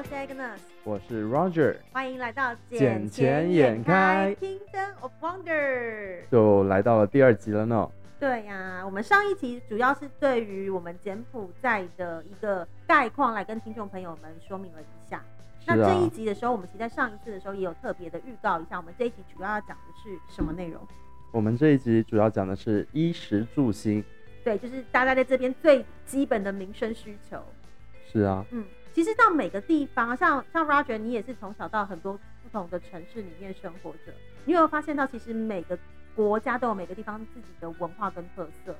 我是 Agnes，我是 Roger，欢迎来到捡钱眼开 Kingdom of Wonder。就来到了第二集了呢。对呀、我们上一集主要是对于我们柬埔寨的一个概况来跟听众朋友们说明了一下。那这一集的时候，我们其实在上一次的时候也有特别的预告一下，我们这一集主要要讲的是什么内容？我们这一集主要讲的是衣食住行。对，就是大家在这边最基本的民生需求。是啊，嗯，其实到每个地方，像像 Roger，你也是从小到很多不同的城市里面生活着，你有没有发现到，其实每个国家都有每个地方自己的文化跟特色？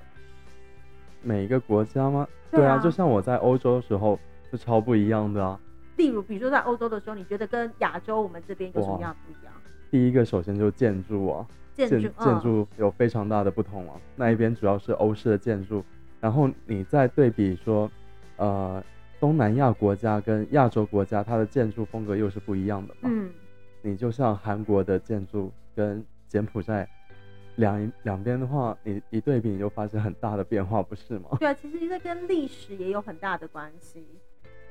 每一个国家吗？对啊就像我在欧洲的时候是超不一样的啊。例如，比如说在欧洲的时候，你觉得跟亚洲我们这边有什么样不一样？第一个首先就是建筑啊，建筑，建嗯，筑有非常大的不同啊。那一边主要是欧式的建筑，然后你再对比说，呃，东南亚国家跟亚洲国家，它的建筑风格又是不一样的嘛。嗯，你就像韩国的建筑跟柬埔寨两两边的话，你一对比你就发现很大的变化，不是吗？对啊，其实这跟历史也有很大的关系。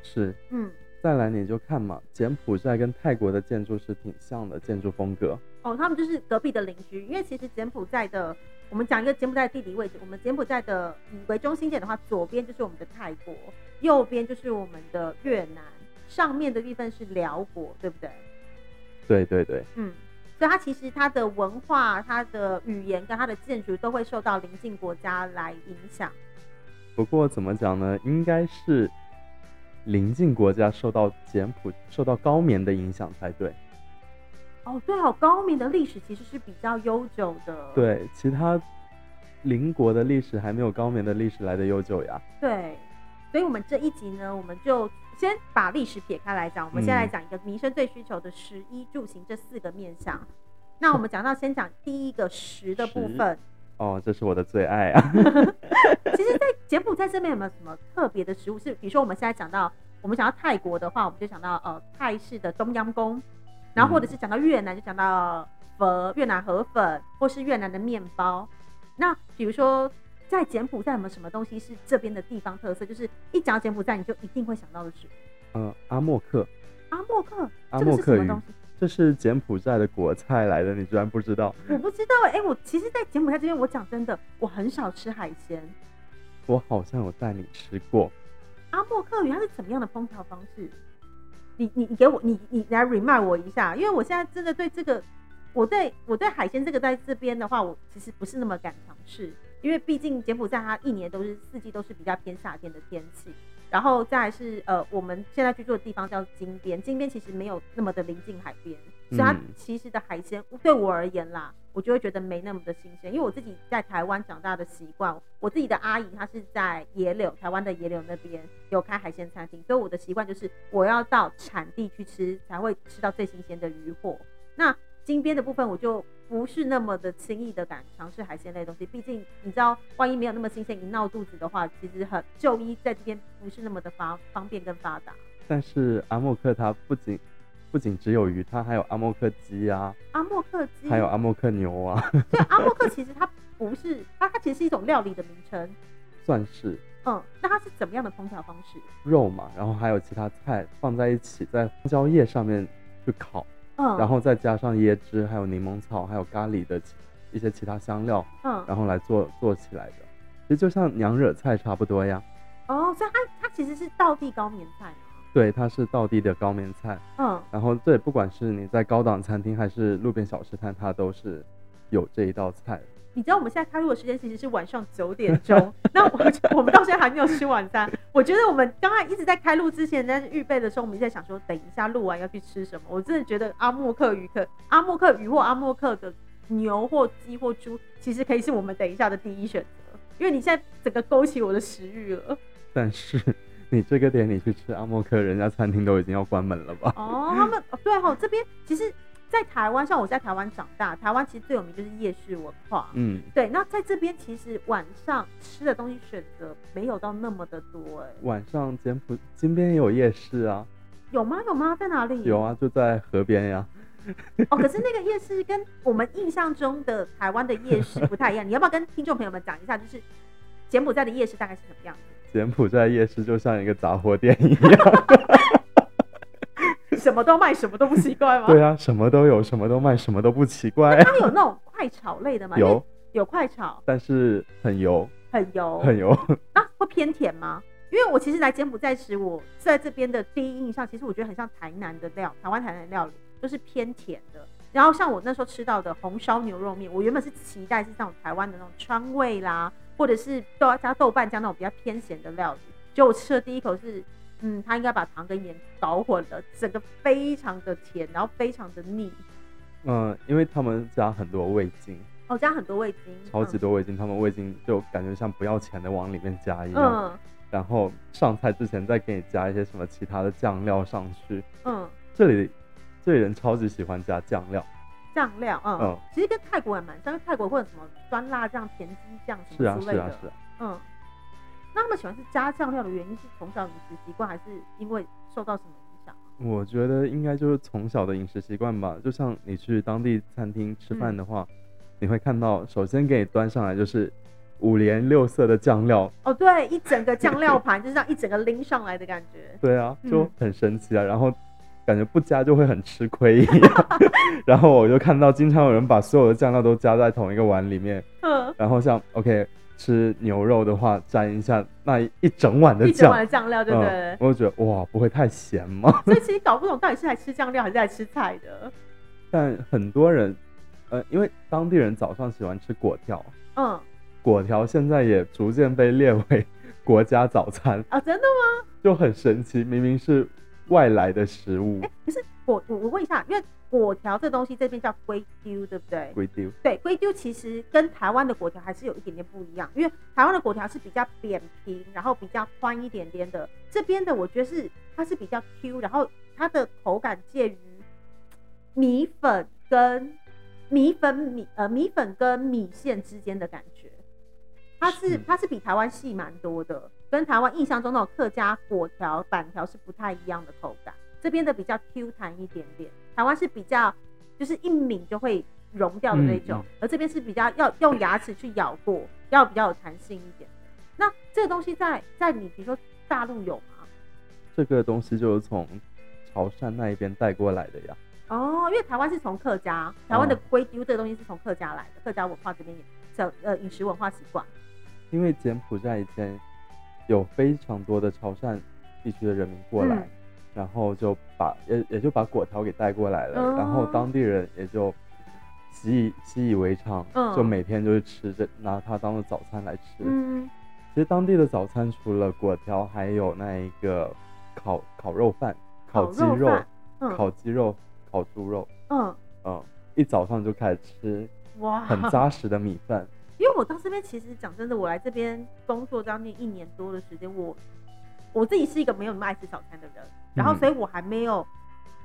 是。嗯，再来你就看嘛，柬埔寨跟泰国的建筑是挺像的建筑风格。哦，他们就是隔壁的邻居，因为其实柬埔寨的，我们讲一个柬埔寨的地理位置，我们柬埔寨的以为中心点的话，左边就是我们的泰国，右边就是我们的越南，上面的地方是辽国，对不对？对对对，嗯，所以它其实它的文化、它的语言跟它的建筑都会受到邻近国家来影响。不过怎么讲呢？应该是邻近国家受到柬埔受到高棉的影响才对。哦，对哦，高棉的历史其实是比较悠久的。对，其他邻国的历史还没有高棉的历史来的悠久呀。对，所以我们这一集呢，我们就先把历史撇开来讲，我们先来嗯讲一个民生最需求的食衣住行这四个面向。那我们讲到先讲第一个食的部分，哦，这是我的最爱啊。其实，在柬埔寨这边有没有什么特别的食物？是比如说我们现在讲到，我们讲到泰国的话，我们就想到呃泰式的中央宫，然后或者是讲到越南就讲到呃越南河粉，或是越南的面包。那比如说在柬埔寨有没有什么东西是这边的地方特色？就是一讲到柬埔寨，你就一定会想到的是嗯，阿莫克，阿莫克，阿莫克鱼是什么东西？这是柬埔寨的国菜来的，你居然不知道？我不知道哎、欸我其实，在柬埔寨这边，我讲真的，我很少吃海鲜。我好像有带你吃过。阿莫克鱼它是怎么样的烹调方式？你你你给我你你来 remind 我一下，因为我现在真的对这个，我对我对海鲜这个在这边的话，我其实不是那么敢尝试，因为毕竟柬埔寨它一年都是四季都是比较偏夏天的天气，然后再来是呃我们现在居住的地方叫金边，金边其实没有那么的临近海边，所以它嗯其实的海鲜对我而言啦，我就会觉得没那么的新鲜，因为我自己在台湾长大的习惯，我自己的阿姨她是在野柳，台湾的野柳那边有开海鲜餐厅，所以我的习惯就是我要到产地去吃，才会吃到最新鲜的鱼货。那金边的部分我就不是那么的轻易的敢尝试海鲜类东西，毕竟你知道，万一没有那么新鲜，一闹肚子的话，其实很就医在这边不是那么的发方便跟发达。但是阿莫克它不仅不仅只有鱼，它还有阿莫克鸡啊，阿莫克鸡，还有阿莫克牛啊，对阿莫克其实它不是它，它其实是一种料理的名称。算是嗯，那它是怎么样的烹调方式？肉嘛。然后还有其他菜放在一起，在香蕉叶上面去烤，嗯，然后再加上椰汁，还有柠檬草，还有咖喱的一些其他香料，嗯，然后来做做起来的。其实就像娘惹菜差不多呀。哦，所以它它其实是道地高棉菜嘛。对，它是道地的高棉菜。嗯，然后这不管是你在高档餐厅还是路边小吃摊，它都是有这一道菜的。你知道我们现在开录的时间其实是晚上九点钟，那我我们到现在还没有吃晚餐。我觉得我们刚才一直在开录之前，在预备的时候，我们一直在想说，等一下录完要去吃什么。我真的觉得阿莫克鱼可阿莫克鱼或阿莫克的牛或鸡或猪，其实可以是我们等一下的第一选择，因为你现在整个勾起我的食欲了。但是你这个点你去吃阿莫克，人家餐厅都已经要关门了吧？哦，他们哦对哦，这边其实，在台湾，像我在台湾长大，台湾其实最有名就是夜市文化。嗯，对，那在这边其实晚上吃的东西选择没有到那么的多，哎，晚上柬埔金边也有夜市啊，有吗？有吗？在哪里？有啊，就在河边呀。哦，可是那个夜市跟我们印象中的台湾的夜市不太一样，你要不要跟听众朋友们讲一下，就是柬埔寨的夜市大概是什么样子？柬埔寨夜市就像一个杂货店一样，什么都卖，什么都不奇怪吗？对啊，什么都有，什么都卖，什么都不奇怪。它有那种快炒类的吗？有有快炒，但是很油，很油，很油。那会偏甜吗？因为我其实来柬埔寨时，我在这边的第一印象，其实我觉得很像台南的料，台湾台南的料理都是偏甜的。然后像我那时候吃到的红烧牛肉面，我原本是期待是那种台湾的那种川味啦，或者是豆加豆瓣酱那种比较偏咸的料理。就我吃的第一口是，嗯，他应该把糖跟盐搞混了，整个非常的甜，然后非常的腻。嗯，因为他们加很多味精，哦，加很多味精，超级多味精，他们味精就感觉像不要钱的往里面加一样。嗯。然后上菜之前再给你加一些什么其他的酱料上去。嗯。这里。这里人超级喜欢加酱料，酱料，嗯，其实跟泰国也蛮像，泰国会有什么酸辣酱、甜鸡酱什么之类的，是啊，是啊，是啊，嗯。那他们喜欢吃加酱料的原因是从小饮食习惯，还是因为受到什么影响？我觉得应该就是从小的饮食习惯吧。就像你去当地餐厅吃饭的话，你会看到首先给你端上来就是五颜六色的酱料。哦，对，一整个酱料盘就是这样一整个拎上来的感觉。对啊，就很神奇啊。然后。感觉不加就会很吃亏一样，然后我就看到经常有人把所有的酱料都加在同一个碗里面，嗯，然后像 OK 吃牛肉的话，沾一下那一整碗的酱，一整碗的酱料，对不对？我就觉得哇，不会太咸吗？所以其实搞不懂到底是来吃酱料还是来吃菜的。但很多人，呃，因为当地人早上喜欢吃果条，嗯，果条现在也逐渐被列为国家早餐啊，真的吗？就很神奇，明明是。外来的食物，哎，可是我我我问一下，因为果条这东西这边叫龟丢，对不对？龟丢，对，龟丢其实跟台湾的果条还是有一点点不一样，因为台湾的果条是比较扁平，然后比较宽一点点的，这边的我觉得是它是比较 Q，然后它的口感介于米粉跟米粉米呃米粉跟米线之间的感觉，它是它是比台湾细蛮多的。跟台湾印象中那种客家果条板条是不太一样的口感，这边的比较 Q 弹一点点，台湾是比较就是一抿就会融掉的那种，而这边是比较要用牙齿去咬过，要比较有弹性一点。那这个东西在在你比如说大陆有吗？这个东西就是从潮汕那一边带过来的呀。哦，因为台湾是从客家，台湾的龟丢这个东西是从客家来的，客家文化这边也呃饮食文化习惯。因为柬埔寨以前。有非常多的潮汕地区的人民过来，然后就把也也就把果条给带过来了，然后当地人也就习以习以为常，就每天就是吃着拿它当做早餐来吃。嗯，其实当地的早餐除了果条，还有那一个烤烤肉饭、烤鸡肉、烤鸡肉、烤猪肉。嗯嗯，一早上就开始吃，哇，很扎实的米饭。因为我到这边，其实讲真的，我来这边工作将近一年多的时间，我我自己是一个没有那么爱吃早餐的人，然后所以我还没有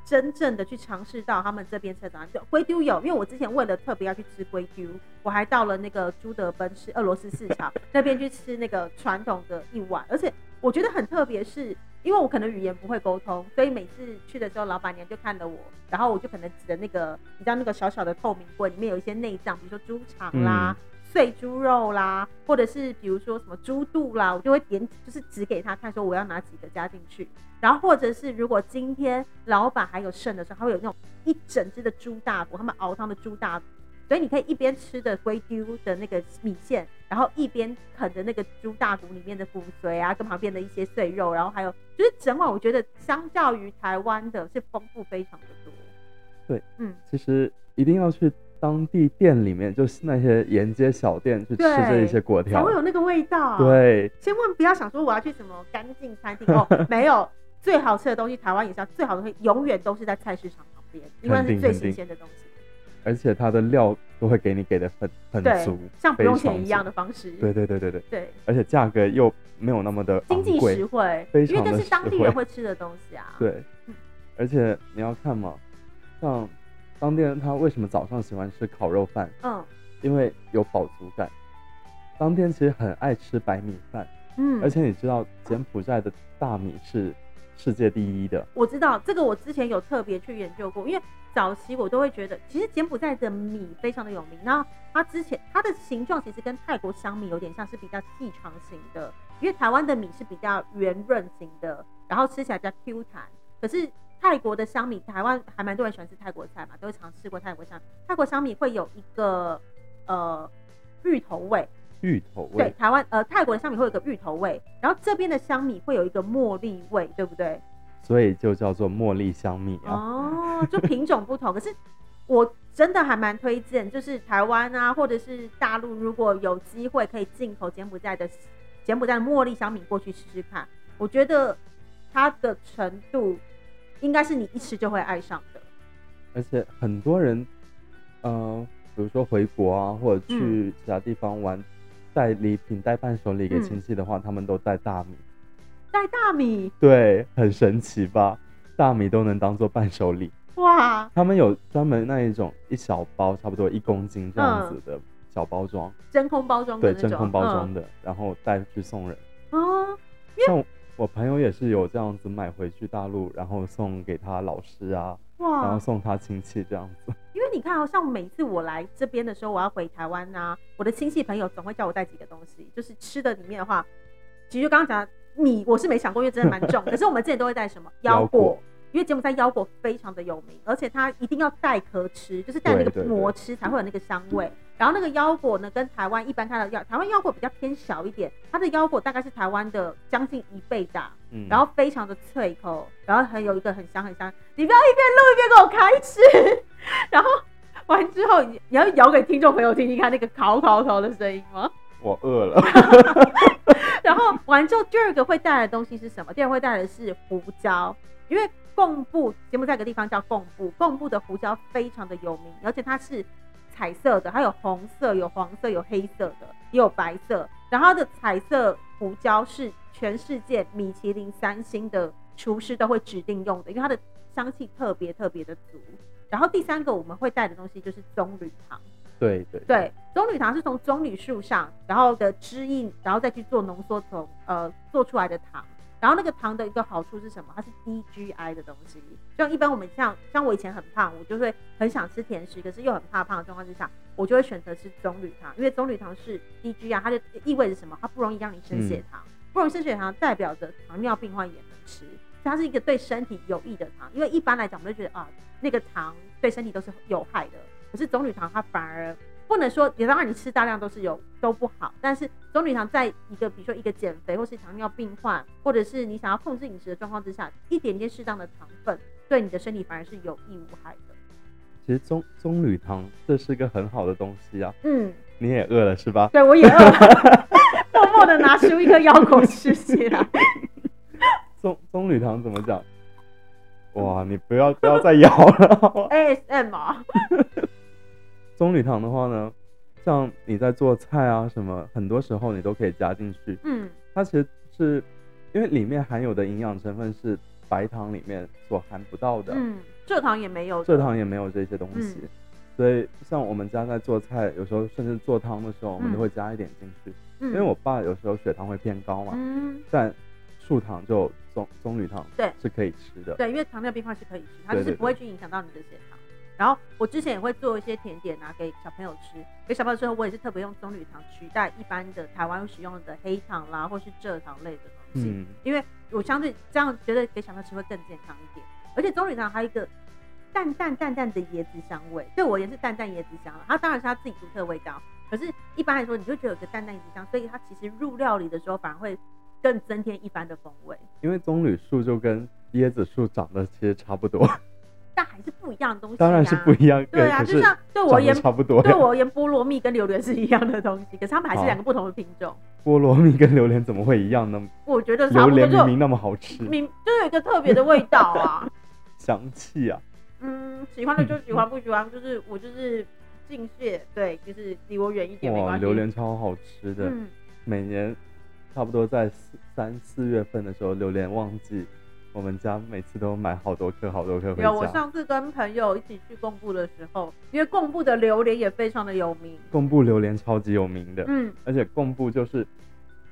真正的去尝试到他们这边吃早餐。就龟丢有，因为我之前为了特别要去吃龟丢，我还到了那个朱德奔市俄罗斯市场 那边去吃那个传统的一碗，而且我觉得很特别，是因为我可能语言不会沟通，所以每次去的时候，老板娘就看着我，然后我就可能指着那个你知道那个小小的透明柜，里面有一些内脏，比如说猪肠啦。碎猪肉啦，或者是比如说什么猪肚啦，我就会点，就是指给他看，说我要拿几个加进去。然后或者是如果今天老板还有剩的时候，他会有那种一整只的猪大骨，他们熬汤的猪大骨，所以你可以一边吃的龟丢的那个米线，然后一边啃着那个猪大骨里面的骨髓啊，跟旁边的一些碎肉，然后还有就是整碗，我觉得相较于台湾的是丰富非常的多。对，嗯，其实一定要去。当地店里面就是那些沿街小店去吃这一些果条，才会有那个味道。对，千万不要想说我要去什么干净餐厅哦，没有最好吃的东西，台湾也是最好的东西，永远都是在菜市场旁边，因为是最新鲜的东西。而且它的料都会给你给的很很足，像不用钱一样的方式。对对对对对对，而且价格又没有那么的经济实惠，非常因为这是当地人会吃的东西啊。对，而且你要看嘛，像。当地人他为什么早上喜欢吃烤肉饭？嗯，因为有饱足感。当天其实很爱吃白米饭，嗯，而且你知道柬埔寨的大米是世界第一的。我知道这个，我之前有特别去研究过，因为早期我都会觉得，其实柬埔寨的米非常的有名。然后它之前它的形状其实跟泰国香米有点像，是比较细长型的，因为台湾的米是比较圆润型的，然后吃起来比较 Q 弹。可是泰国的香米，台湾还蛮多人喜欢吃泰国菜嘛，都会尝试过泰国香。泰国香米会有一个呃芋头味，芋头味。对，台湾呃泰国的香米会有一个芋头味，然后这边的香米会有一个茉莉味，对不对？所以就叫做茉莉香米啊。哦，就品种不同，可是我真的还蛮推荐，就是台湾啊，或者是大陆，如果有机会可以进口柬埔寨的柬埔寨的茉莉香米过去试试看，我觉得它的程度应该是你一吃就会爱上的。而且很多人，呃，比如说回国啊，或者去其他地方玩，带礼品、带伴手礼给亲戚的话，他们都带大米。带大米，对，很神奇吧？大米都能当做伴手礼，哇！他们有专门那一种一小包，差不多一公斤这样子的小包装，真空包装的对，真空包装的，然后带去送人。哦，像我朋友也是有这样子买回去大陆，然后送给他老师啊，哇，然后送他亲戚这样子。因为你看，哦像每次我来这边的时候，我要回台湾呐，我的亲戚朋友总会叫我带几个东西，就是吃的里面的话，其实就刚刚讲。米我是没想过，因为真的蛮重。可是我们之前都会带什么 腰果，因为柬埔寨腰果非常的有名，而且它一定要带壳吃，就是带那个膜吃才会有那个香味。然后那个腰果呢，跟台湾一般看到腰，台湾腰果比较偏小一点，它的腰果大概是台湾的将近一倍大，嗯，然后非常的脆口，然后很有一个很香很香。你不要一边录一边给我开吃，然后完之后你要咬给听众朋友听听看那个烤烤烤的声音吗？我饿了。然后完之后，第二个会带来的东西是什么？第二个会带来的是胡椒，因为贡布节目在个地方叫贡布，贡布的胡椒非常的有名，而且它是彩色的，它有红色、有黄色、有黑色的，也有白色。然后它的彩色胡椒是全世界米其林三星的厨师都会指定用的，因为它的香气特别特别的足。然后第三个我们会带的东西就是棕榈糖。对对对，棕榈糖是从棕榈树上，然后的汁液，然后再去做浓缩，从呃做出来的糖。然后那个糖的一个好处是什么？它是低 GI 的东西。像一般我们像像我以前很胖，我就会很想吃甜食，可是又很怕胖的状况之下，我就会选择吃棕榈糖，因为棕榈糖是低 GI，它就意味着什么？它不容易让你升血糖，不容易升血糖代表着糖尿病患也能吃，它是一个对身体有益的糖。因为一般来讲，我们就觉得啊，那个糖对身体都是有害的。可是棕榈糖它反而不能说，也当然你吃大量都是有都不好。但是棕榈糖在一个比如说一个减肥或是糖尿病患，或者是你想要控制饮食的状况之下，一点点适当的糖分对你的身体反而是有益无害的。其实棕棕榈糖这是个很好的东西啊。嗯，你也饿了是吧？对，我也饿了，默默的拿出一颗腰果吃起来。棕棕榈糖怎么讲？哇，你不要不要再咬了。ASM 啊。棕榈糖的话呢，像你在做菜啊什么，很多时候你都可以加进去。嗯，它其实是因为里面含有的营养成分是白糖里面所含不到的。嗯，蔗糖也没有，蔗糖也没有这些东西。所以像我们家在做菜，有时候甚至做汤的时候，我们都会加一点进去。嗯，因为我爸有时候血糖会偏高嘛。嗯，但树糖就棕棕榈糖对是可以吃的。对，因为糖尿病患是可以吃，它就是不会去影响到你的血糖。然后我之前也会做一些甜点啊给小朋友吃，给小朋友吃后，我也是特别用棕榈糖取代一般的台湾使用的黑糖啦，或是蔗糖类的东西，因为我相对这样觉得给小朋友吃会更健康一点。而且棕榈糖还有一个淡淡淡淡的椰子香味，对我也是淡淡椰子香它当然是它自己独特的味道，可是一般来说你就觉得有个淡淡椰子香，所以它其实入料理的时候反而会更增添一般的风味。因为棕榈树就跟椰子树长得其实差不多。但还是不一样的东西，当然是不一样。对啊，就像对我而言差不多。对我而言，菠萝蜜跟榴莲是一样的东西，可是它们还是两个不同的品种。菠萝蜜跟榴莲怎么会一样呢？我觉得榴莲明明那么好吃，明就有一个特别的味道啊，香气啊。嗯，喜欢的就喜欢，不喜欢就是我就是敬谢，对，就是离我远一点没关系。榴莲超好吃的，每年差不多在四三四月份的时候，榴莲旺季。我们家每次都买好多颗，好多颗回家。有，我上次跟朋友一起去贡布的时候，因为贡布的榴莲也非常的有名。贡布榴莲超级有名的，嗯，而且贡布就是，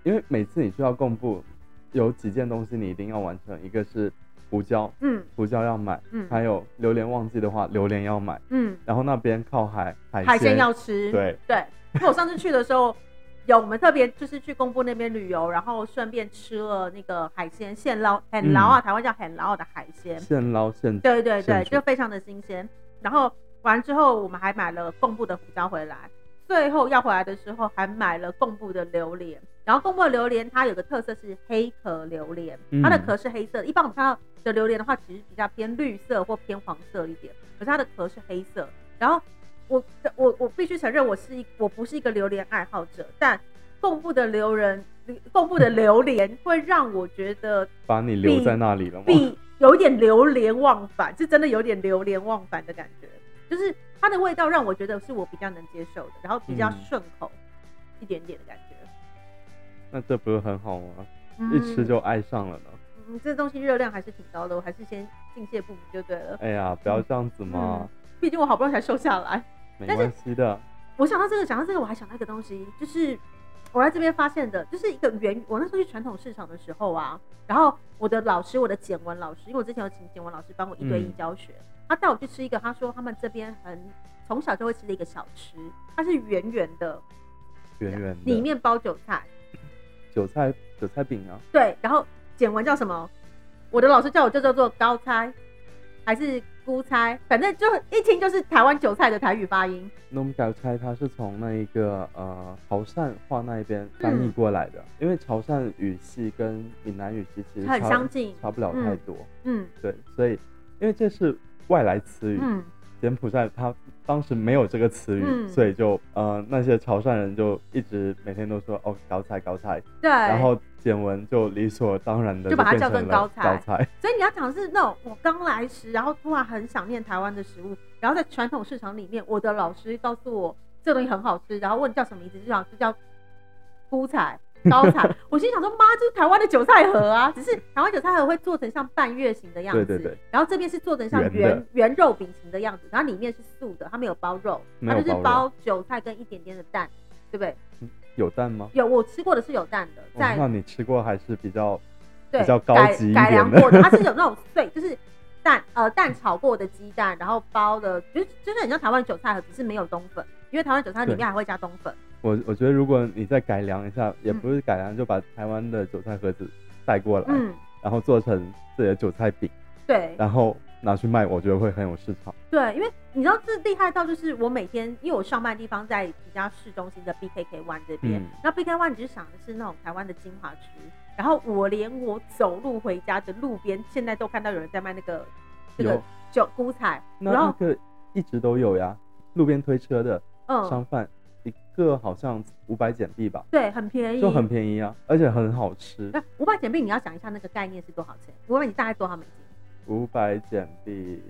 因为每次你去到贡布，有几件东西你一定要完成，一个是胡椒，嗯，胡椒要买，嗯，还有榴莲旺季的话，榴莲要买，嗯，然后那边靠海，海鲜要吃，对对。因为我上次去的时候。有，我们特别就是去公布那边旅游，然后顺便吃了那个海鲜现捞很捞啊，台湾叫很捞的海鲜，现捞现对对对，就非常的新鲜。然后完之后，我们还买了贡布的胡椒回来。最后要回来的时候，还买了贡布的榴莲。然后贡布的榴莲它有个特色是黑壳榴莲，它的嗯壳是黑色的。一般我们看到的榴莲的话，其实比较偏绿色或偏黄色一点，可是它的壳是黑色。然后我我我必须承认，我是一我不是一个榴莲爱好者，但贡布的榴莲贡布的榴莲会让我觉得把你留在那里了吗？比有一点流连忘返，是真的有点流连忘返的感觉，就是它的味道让我觉得是我比较能接受的，然后比较嗯顺口一点点的感觉。那这不是很好吗？嗯一吃就爱上了呢。嗯，这东西热量还是挺高的，我还是先敬谢父母就对了。哎呀，不要这样子嘛，毕竟我好不容易才瘦下来。没关系的。我想到这个，想到这个，我还想到一个东西，就是我在这边发现的，就是一个圆。我那时候去传统市场的时候啊，然后我的老师，我的简文老师，因为我之前有请简文老师帮我一对一嗯教学，他带我去吃一个，他说他们这边很从小就会吃的一个小吃，它是圆圆的，圆圆的，里面包韭菜，韭菜韭菜饼啊，对，然后简文叫什么？我的老师叫我就叫做高猜，还是菇菜，反正就一听就是台湾韭菜的台语发音。那我们韭菜它是从那一个呃潮汕话那一边翻译嗯过来的，因为潮汕语系跟闽南语系其实很相近差不了太多。嗯对，所以因为这是外来词语，嗯，柬埔寨它当时没有这个词语，嗯所以就呃那些潮汕人就一直每天都说哦高菜高菜，对。然后简文就理所当然的就把它叫变成了成高菜高菜。所以你要讲的是那种我刚来时，然后突然很想念台湾的食物，然后在传统市场里面，我的老师告诉我这东西很好吃，然后问叫什么名字，就想就叫菇菜。高产，我心想说妈，这是台湾的韭菜盒啊，只是台湾韭菜盒会做成像半月形的样子，对对对然后这边是做成像圆圆圆肉饼形的样子，然后里面是素的，它没有包肉，它就是包韭菜跟一点点的蛋，对不对？有蛋吗？有我吃过的是有蛋的，哦在那你吃过还是比较对，比较高改级一改良过的，它 是有那种碎，就是蛋呃蛋炒过的鸡蛋，然后包的，就是就是很像台湾的韭菜盒，只是没有冬粉，因为台湾韭菜里面还会加冬粉。我我觉得如果你再改良一下，也嗯。不是改良，就把台湾的韭菜盒子带过来，嗯，然后做成自己的韭菜饼，对。然后拿去卖，我觉得会很有市场。对，因为你知道这厉害到就是我每天，因为我上班的地方在比较市中心的 BKK One 这边嗯，那 BKK One 你就想的是那种台湾的精华区，然后我连我走路回家的路边，现在都看到有人在卖那个这个有。韭菇菜，那然后那个一直都有呀，路边推车的嗯，商贩，一个好像五百简币吧，对，很便宜，就很便宜啊，而且很好吃。那五百简币，你要讲一下那个概念是多少钱？五百你大概多少美金？五百简币，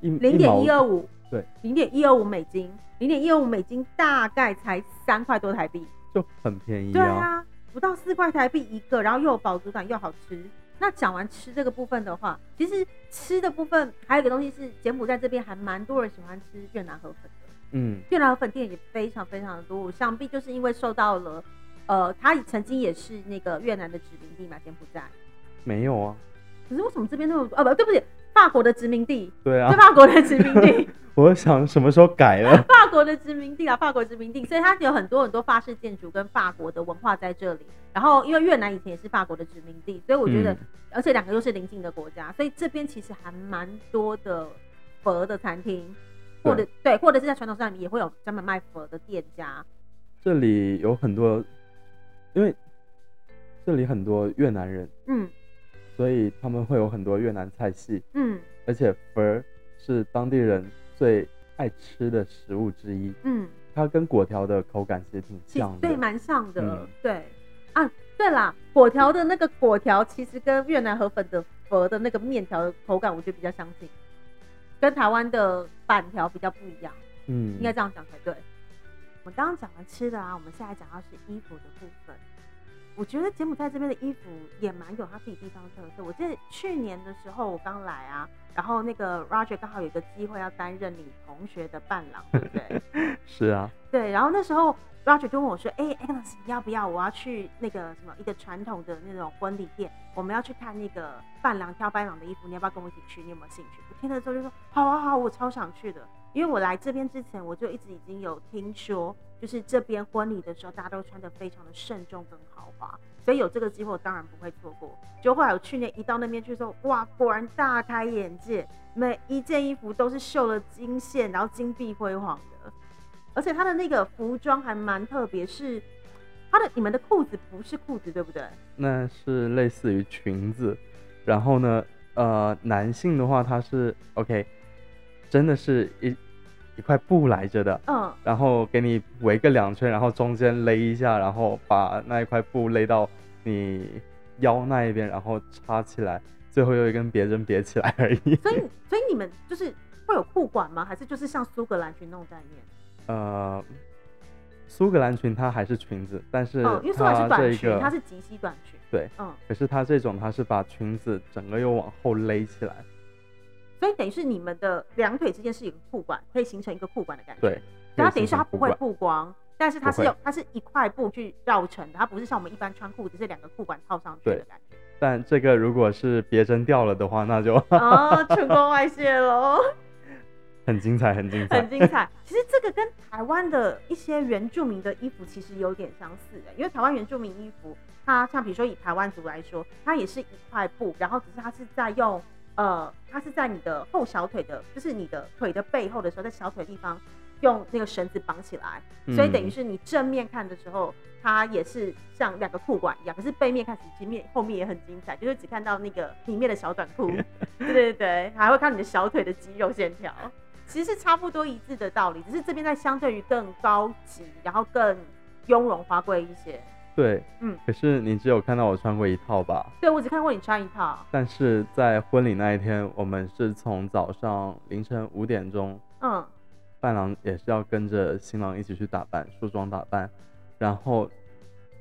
一零点一二，五，对，零点一二五美金，零点一二五美金大概才三块多台币。就很便宜对啊，不到四块台币一个，然后又有饱足感又好吃。那讲完吃这个部分的话，其实吃的部分还有一个东西是柬埔寨这边还蛮多人喜欢吃越南河粉的。嗯，越南河粉店也非常非常的多，我想必就是因为受到了，呃，它曾经也是那个越南的殖民地嘛，柬埔寨。没有啊，可是为什么这边那么多？哦，不对不起，法国的殖民地，对啊是，法国的殖民地，我想什么时候改了？法国的殖民地啊，法国殖民地，所以它有很多很多法式建筑跟法国的文化在这里。然后因为越南以前也是法国的殖民地，所以我觉得，嗯而且两个又是邻近的国家，所以这边其实还蛮多的佛的餐厅，或者对，或者是在传统上面也会有专门卖佛的店家。这里有很多，因为这里很多越南人，嗯所以他们会有很多越南菜系，嗯而且佛是当地人最爱吃的食物之一。嗯，它跟果条的口感其实挺像的，对蛮像的，嗯对啊，对啦，果条的那个果条其实跟越南河粉的佛的那个面条的口感，我觉得比较相近，跟台湾的板条比较不一样，嗯应该这样讲才对。我们刚刚讲了吃的啊，我们现在讲到是衣服的部分。我觉得柬埔寨这边的衣服也蛮有他自己地方特色。我记得去年的时候我刚来啊，然后那个 Roger 刚好有一个机会要担任你同学的伴郎，对不对？是啊，对，然后那时候 Roger 就问我说：“哎、a g n e s 你要不要？我要去那个什么一个传统的那种婚礼店，我们要去看那个伴郎挑伴郎的衣服，你要不要跟我一起去？你有没有兴趣？”听了之后就说：“好啊好，我超想去的。”因为我来这边之前，我就一直已经有听说，就是这边婚礼的时候，大家都穿的非常的慎重跟豪华，所以有这个机会，我当然不会错过。就后来我去年一到那边去的时候，哇，果然大开眼界，每一件衣服都是绣了金线，然后金碧辉煌的，而且它的那个服装还蛮特别，是它的你们的裤子不是裤子对不对？那是类似于裙子，然后呢，呃，男性的话他是 OK。真的是一一块布来着的，嗯，然后给你围个两圈，然后中间勒一下，然后把那一块布勒到你腰那一边，然后插起来，最后又一根别针别起来而已。所以，所以你们就是会有裤管吗？还是就是像苏格兰裙那种概念？呃，苏格兰裙它还是裙子，但是因为苏格兰是短裙，它是及膝短裙。对，嗯，可是它这种它是把裙子整个又往后勒起来。所以等于是你们的两腿之间是一个裤管，可以形成一个裤管的感觉。对，它等于是它不会曝光，但是它是用它是一块布去绕成的，它不是像我们一般穿裤子是两个裤管套上去的感觉。但这个如果是别针掉了的话，那就哦，成功外泄喽。很精彩，很精彩，很精彩。其实这个跟台湾的一些原住民的衣服其实有点相似的，因为台湾原住民衣服，它像比如说以台湾族来说，它也是一块布，然后只是它是在用。呃，它是在你的后小腿的，就是你的腿的背后的时候，在小腿地方用那个绳子绑起来，所以等于是你正面看的时候，它也是像两个裤管一样，可是背面看其实面后面也很精彩，就是只看到那个里面的小短裤，对对对，还会看你的小腿的肌肉线条，其实是差不多一致的道理，只是这边在相对于更高级，然后更雍容华贵一些。对，嗯，可是你只有看到我穿过一套吧？对，我只看过你穿一套。但是在婚礼那一天，我们是从早上凌晨五点钟，嗯，伴郎也是要跟着新郎一起去打扮，梳妆打扮。然后，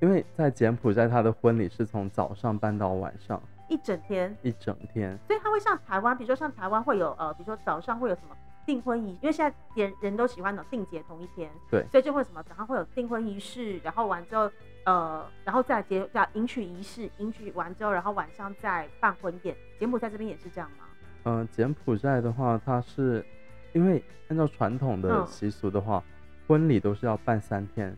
因为在柬埔寨，他的婚礼是从早上办到晚上，一整天，一整天。所以他会像台湾，比如说像台湾会有呃，比如说早上会有什么订婚仪，因为现在人人都喜欢的订结同一天，对，所以就会什么早上会有订婚仪式，然后完之后。呃，然后再结叫迎娶仪式，迎娶完之后，然后晚上再办婚宴。柬埔寨这边也是这样吗？嗯，柬埔寨的话，它是因为按照传统的习俗的话，婚礼都是要办三天。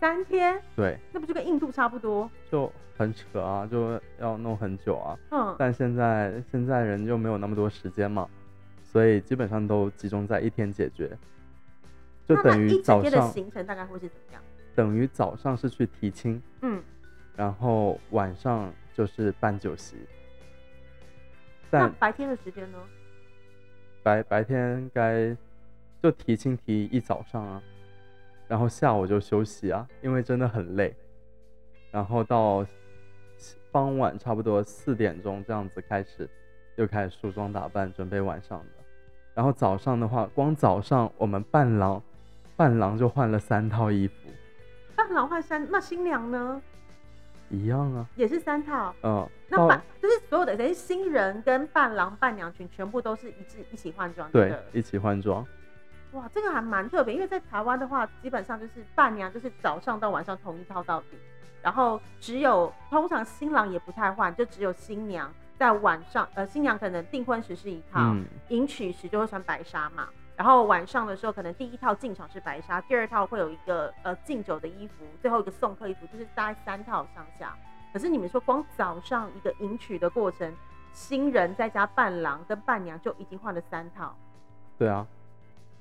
三天？对。那不就跟印度差不多？就很扯啊，就要弄很久啊。嗯。但现在现在人就没有那么多时间嘛，所以基本上都集中在一天解决。就等于早上。的行程大概会是怎么样？等于早上是去提亲，嗯，然后晚上就是办酒席。那白天的时间呢？白白天该就提亲提一早上啊，然后下午就休息啊，因为真的很累。然后到傍晚差不多四点钟这样子开始，又开始梳妆打扮，准备晚上的。然后早上的话，光早上我们伴郎伴郎就换了三套衣服。伴郎换三，那新娘呢？一样啊，也是三套。嗯，那伴就是所有的，等于新人跟伴郎伴娘群全部都是一致一起换装。对，一起换装。哇，这个还蛮特别，因为在台湾的话，基本上就是伴娘就是早上到晚上同一套到底，然后只有通常新郎也不太换，就只有新娘在晚上，呃，新娘可能订婚时是一套，迎娶时就会穿白纱嘛。然后晚上的时候，可能第一套进场是白纱，第二套会有一个呃敬酒的衣服，最后一个送客衣服，就是大概三套上下。可是你们说光早上一个迎娶的过程，新人再加伴郎跟伴娘就已经换了三套。对啊，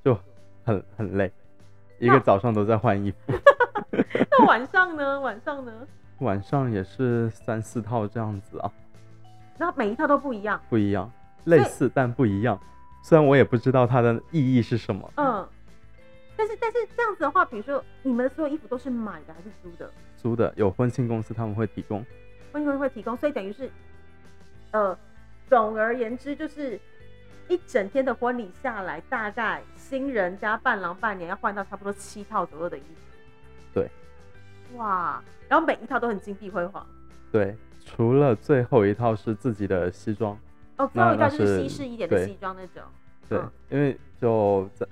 就很很累，一个早上都在换衣服。那晚上呢？晚上呢？晚上也是三四套这样子啊。那每一套都不一样？不一样，类似但不一样。虽然我也不知道它的意义是什么，嗯，但是但是这样子的话，比如说你们所有衣服都是买的还是租的？租的，有婚庆公司他们会提供，婚庆公司会提供，所以等于是，呃，总而言之就是一整天的婚礼下来，大概新人加伴郎伴娘要换到差不多七套左右的衣服。对，哇，然后每一套都很金碧辉煌。对，除了最后一套是自己的西装。哦，最后一套就是西式一点的西装那种。对，因为就在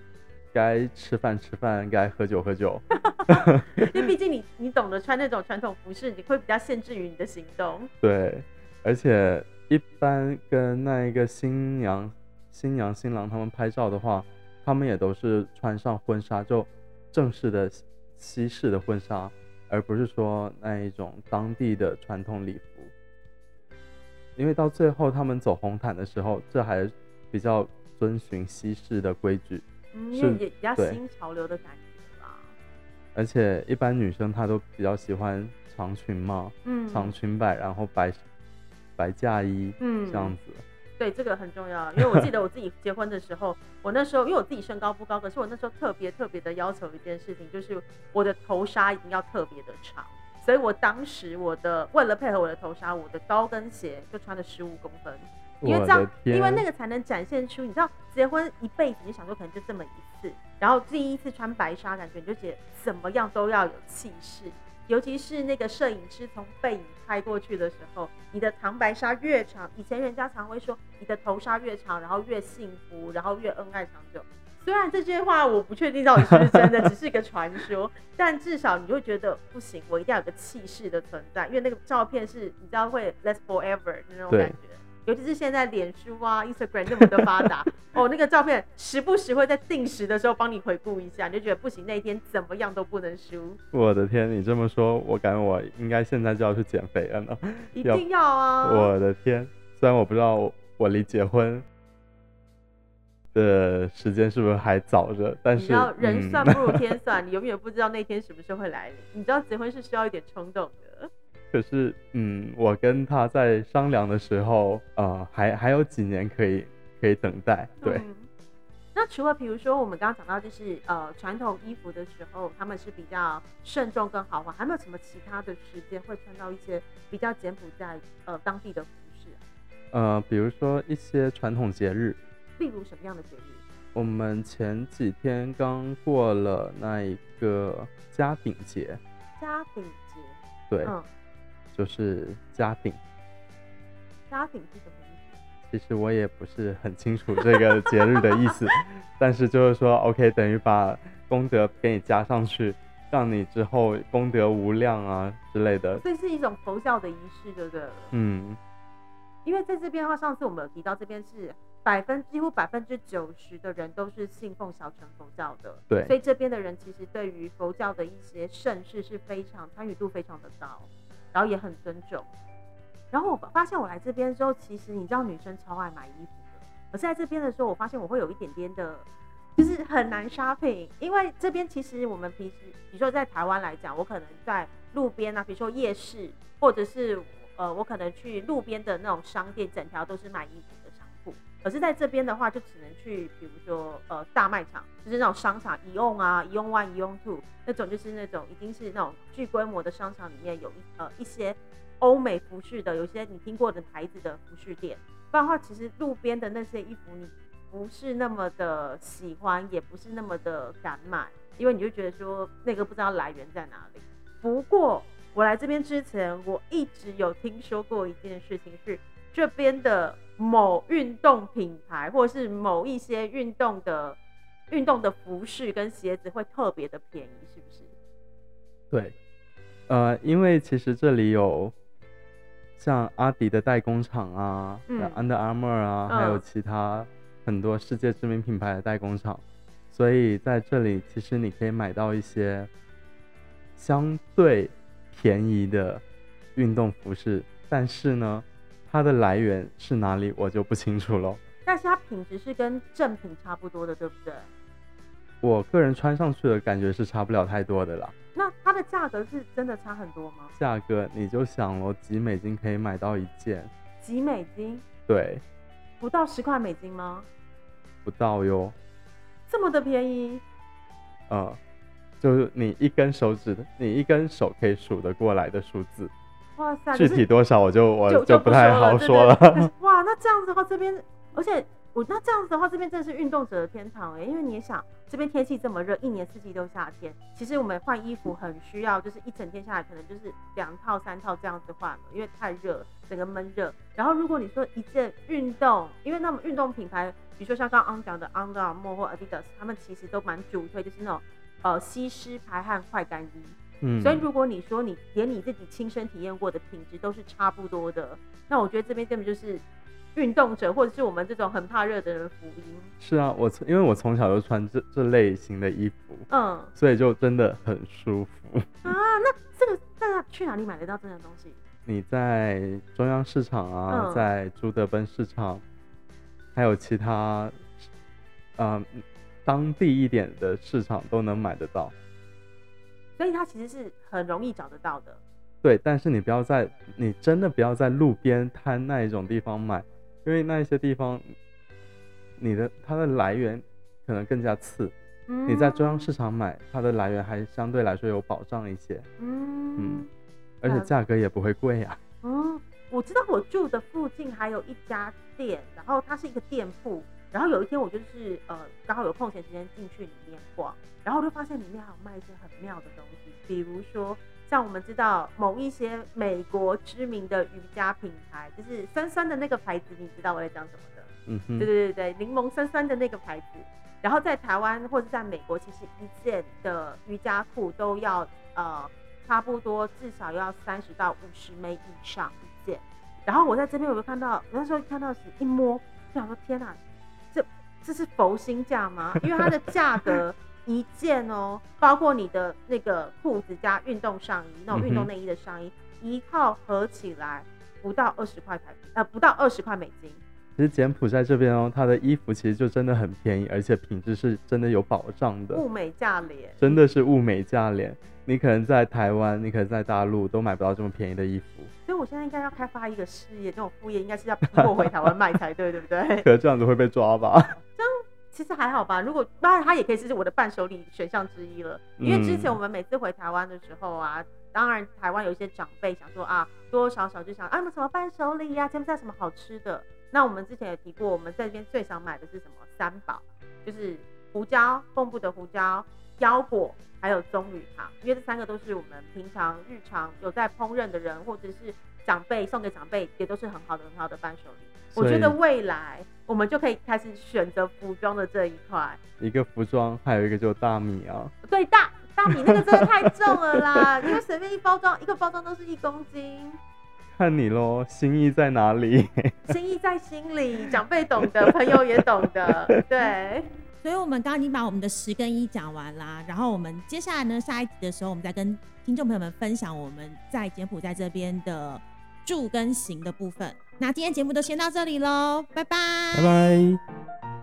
该吃饭吃饭，该喝酒喝酒。因为毕竟你你懂得穿那种传统服饰，你会比较限制于你的行动。对，而且一般跟那一个新娘、新娘、新郎他们拍照的话，他们也都是穿上婚纱就正式的西式的婚纱，而不是说那一种当地的传统礼服。因为到最后他们走红毯的时候，这还比较遵循西式的规矩，嗯，因为也比较新潮流的感觉吧。而且一般女生她都比较喜欢长裙嘛，嗯，长裙摆，然后白白嫁衣，嗯，这样子。对，这个很重要，因为我记得我自己结婚的时候，我那时候因为我自己身高不高，可是我那时候特别特别的要求一件事情，就是我的头纱一定要特别的长。所以我当时我的为了配合我的头纱，我的高跟鞋就穿了十五公分，因为这样，因为那个才能展现出你知道结婚一辈子，你想说可能就这么一次，然后第一次穿白纱，感觉你就觉得怎么样都要有气势，尤其是那个摄影师从背影拍过去的时候，你的长白纱越长，以前人家常会说你的头纱越长，然后越幸福，然后越恩爱长久。虽然这句话我不确定到底是不是真的，只是一个传说，但至少你会觉得不行，我一定要有个气势的存在，因为那个照片是你知道会 last forever 的那种感觉。尤其是现在脸书啊、Instagram 那么的发达，哦，那个照片时不时会在定时的时候帮你回顾一下，你就觉得不行，那一天怎么样都不能输。我的天，你这么说，我感觉我应该现在就要去减肥了呢。一定要啊！我的天，虽然我不知道我离结婚。的时间是不是还早着？但是你知道人算不如 天算，你永远不知道那天什么时候会来临。你知道结婚是需要一点冲动的。可是，嗯，我跟他在商量的时候，呃，还还有几年可以可以等待。对。那除了比如说我们刚刚讲到就是呃传统衣服的时候，他们是比较慎重跟豪华，还没有什么其他的时间会穿到一些比较柬埔寨呃当地的服饰？呃，比如说一些传统节日。例如什么样的节日？我们前几天刚过了那一个家顶节。家顶节。对。嗯。就是家顶。家顶是什么意思？其实我也不是很清楚这个节日的意思，但是就是说，OK，等于把功德给你加上去，让你之后功德无量啊之类的。这是一种佛教的仪式，对不对？嗯。因为在这边的话，上次我们有提到，这边是。百分几乎百分之九十的人都是信奉小乘佛教的，对，所以这边的人其实对于佛教的一些盛世是非常参与度非常的高，然后也很尊重。然后我发现我来这边之后，其实你知道女生超爱买衣服的，可是在这边的时候，我发现我会有一点点的，就是很难 shopping，因为这边其实我们平时，比如说在台湾来讲，我可能在路边啊，比如说夜市，或者是呃，我可能去路边的那种商店，整条都是卖衣服。可是在这边的话，就只能去，比如说，呃，大卖场，就是那种商场，一用啊，一用 One、一用 Two 那种，就是那种已经是那种巨规模的商场里面有一呃一些欧美服饰的，有些你听过的牌子的服饰店。不然的话，其实路边的那些衣服，你不是那么的喜欢，也不是那么的敢买，因为你就觉得说那个不知道来源在哪里。不过我来这边之前，我一直有听说过一件事情，是这边的。某运动品牌，或者是某一些运动的运动的服饰跟鞋子会特别的便宜，是不是？对，呃，因为其实这里有像阿迪的代工厂啊，Under Armour 啊，还有其他很多世界知名品牌的代工厂，所以在这里其实你可以买到一些相对便宜的运动服饰，但是呢。它的来源是哪里，我就不清楚了。但是它品质是跟正品差不多的，对不对？我个人穿上去的感觉是差不了太多的啦。那它的价格是真的差很多吗？价格你就想了，几美金可以买到一件？几美金？对。不到十块美金吗？不到哟。这么的便宜？嗯，就是你一根手指的，你一根手可以数得过来的数字。哇塞！具体多少我就我就不太好说了。哇，那这样子的话，这边而且我那这样子的话，这边真的是运动者的天堂哎，因为你也想，这边天气这么热，一年四季都夏天，其实我们换衣服很需要，就是一整天下来可能就是两套三套这样子换了，因为太热，整个闷热。然后如果你说一件运动，因为那么运动品牌，比如说像刚刚讲的 Under Armour 或 Adidas，他们其实都蛮主推就是那种呃吸湿排汗快干衣。嗯，所以如果你说你连你自己亲身体验过的品质都是差不多的，那我觉得这边根本就是运动者或者是我们这种很怕热的人福音。是啊，我从因为我从小就穿这这类型的衣服，嗯，所以就真的很舒服。啊，那这个大家去哪里买得到这样东西？你在中央市场啊，嗯在朱德奔市场，还有其他，嗯、当地一点的市场都能买得到。所以它其实是很容易找得到的。对，但是你不要在，你真的不要在路边摊那一种地方买，因为那一些地方，你的它的来源可能更加次。嗯你在中央市场买，它的来源还相对来说有保障一些，嗯嗯而且价格也不会贵啊呀、哦，我知道我住的附近还有一家店，然后它是一个店铺。然后有一天我就是呃刚好有空闲时间进去里面逛，然后我就发现里面还有卖一些很妙的东西，比如说像我们知道某一些美国知名的瑜伽品牌，就是酸酸的那个牌子，你知道我在讲什么的？嗯哼，对对对对，柠檬酸酸的那个牌子。然后在台湾或者在美国，其实一件的瑜伽裤都要呃差不多至少要三十到五十枚以上一件。然后我在这边我就看到，我那时候看到是一摸，就想说天哪，这这是佛心价吗？因为它的价格 一件哦，包括你的那个裤子加运动上衣，那种运动内衣的上衣，一套合起来不到二十块台币，呃，不到二十块美金。其实柬埔寨这边哦，它的衣服其实就真的很便宜，而且品质是真的有保障的，物美价廉，真的是物美价廉。你可能在台湾，你可能在大陆都买不到这么便宜的衣服，所以我现在应该要开发一个事业，这种副业应该是要逼我回台湾卖才对，对不对？可这样子会被抓吧？这样其实还好吧，如果当然它也可以是我的伴手礼选项之一了。因为之前我们每次回台湾的时候啊，当然台湾有一些长辈想说啊，多多少少就想啊，什么伴手礼呀、柬埔寨什么好吃的？那我们之前也提过，我们在这边最想买的是什么？三宝，就是胡椒、蚌埠的胡椒、腰果，还有棕榈糖，因为这三个都是我们平常日常有在烹饪的人或者是长辈送给长辈，也都是很好的很好的伴手礼。我觉得未来我们就可以开始选择服装的这一块。一个服装，还有一个就是大米啊。对，大大米那个真的太重了啦，因为随便一包装，一个包装都是一公斤，看你喽，心意在哪里？心意在心里，长辈懂得，朋友也懂得，对。所以我们刚刚已经把我们的十跟一讲完啦，然后我们接下来呢，下一集的时候，我们再跟听众朋友们分享我们在柬埔寨这边的住跟行的部分。那今天节目就先到这里喽，拜拜，拜拜。